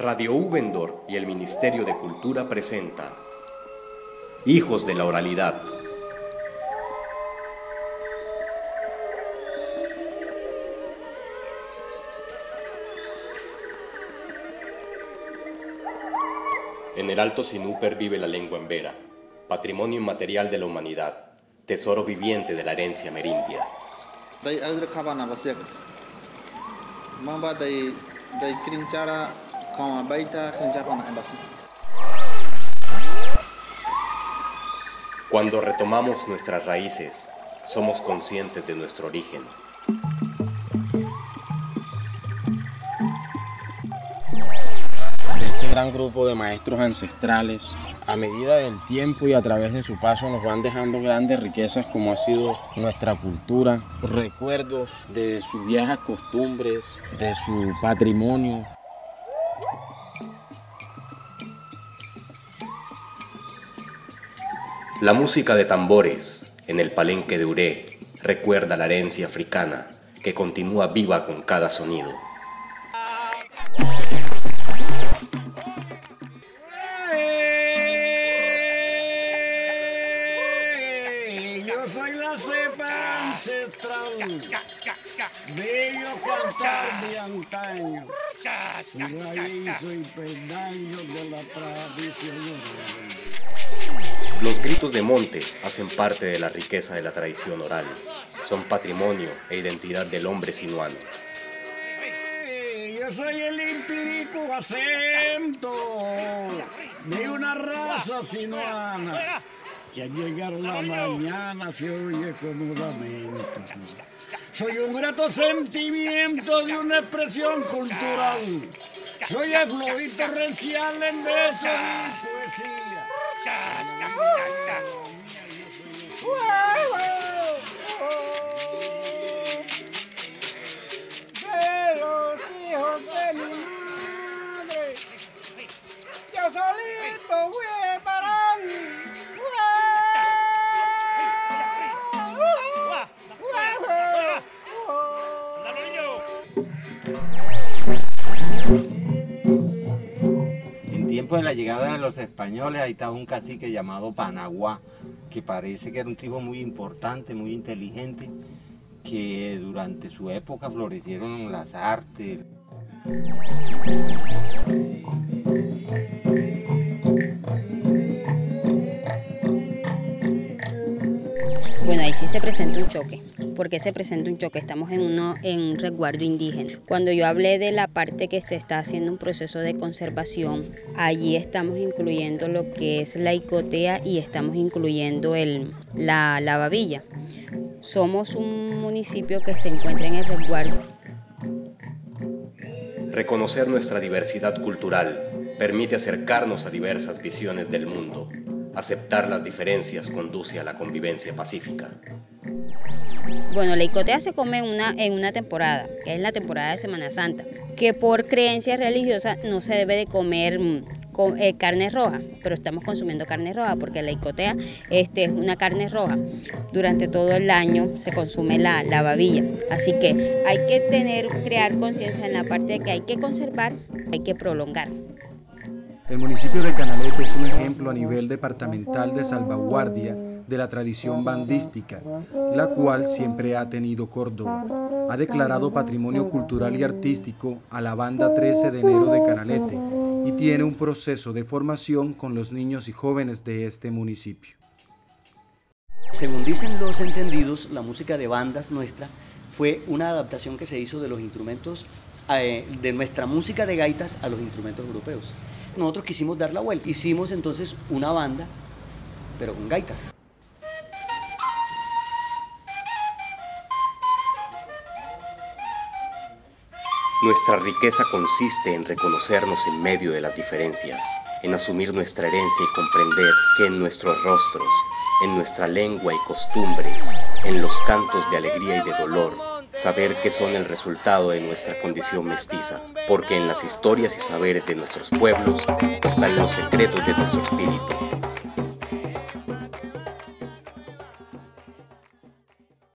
Radio Ubendor y el Ministerio de Cultura presenta Hijos de la Oralidad. En el Alto Sinú vive la lengua embera, patrimonio inmaterial de la humanidad, tesoro viviente de la herencia merindia. Cuando retomamos nuestras raíces, somos conscientes de nuestro origen. Este gran grupo de maestros ancestrales, a medida del tiempo y a través de su paso, nos van dejando grandes riquezas como ha sido nuestra cultura, recuerdos de sus viejas costumbres, de su patrimonio. La música de tambores en el palenque de Uré recuerda la herencia africana que continúa viva con cada sonido. Bello cantar de antaño, raíz y de la tradición Los gritos de monte hacen parte de la riqueza de la tradición oral. Son patrimonio e identidad del hombre sinuano. Yo soy el empírico acento de una raza sinuana que al llegar la mañana se oye como. Soy un grato sentimiento de una expresión cultural. Soy el fluido torrencial en besos y poesía. De tiempo de la llegada de los españoles, ahí estaba un cacique llamado Panaguá, que parece que era un tipo muy importante, muy inteligente, que durante su época florecieron las artes. Bueno, ahí sí se presenta un choque. ¿Por qué se presenta un choque? Estamos en, uno, en un resguardo indígena. Cuando yo hablé de la parte que se está haciendo un proceso de conservación, allí estamos incluyendo lo que es la icotea y estamos incluyendo el, la, la babilla. Somos un municipio que se encuentra en el resguardo. Reconocer nuestra diversidad cultural permite acercarnos a diversas visiones del mundo. Aceptar las diferencias conduce a la convivencia pacífica. Bueno, la icotea se come una, en una temporada, que es la temporada de Semana Santa, que por creencias religiosas no se debe de comer mm, eh, carne roja, pero estamos consumiendo carne roja porque la icotea este, es una carne roja. Durante todo el año se consume la, la babilla, así que hay que tener, crear conciencia en la parte de que hay que conservar, hay que prolongar. El municipio de Canalete es un ejemplo a nivel departamental de salvaguardia de la tradición bandística, la cual siempre ha tenido Córdoba. Ha declarado patrimonio cultural y artístico a la banda 13 de enero de Canalete y tiene un proceso de formación con los niños y jóvenes de este municipio. Según dicen los entendidos, la música de bandas nuestra fue una adaptación que se hizo de los instrumentos, eh, de nuestra música de gaitas a los instrumentos europeos. Nosotros quisimos dar la vuelta, hicimos entonces una banda, pero con gaitas. Nuestra riqueza consiste en reconocernos en medio de las diferencias, en asumir nuestra herencia y comprender que en nuestros rostros, en nuestra lengua y costumbres, en los cantos de alegría y de dolor, saber que son el resultado de nuestra condición mestiza, porque en las historias y saberes de nuestros pueblos están los secretos de nuestro espíritu,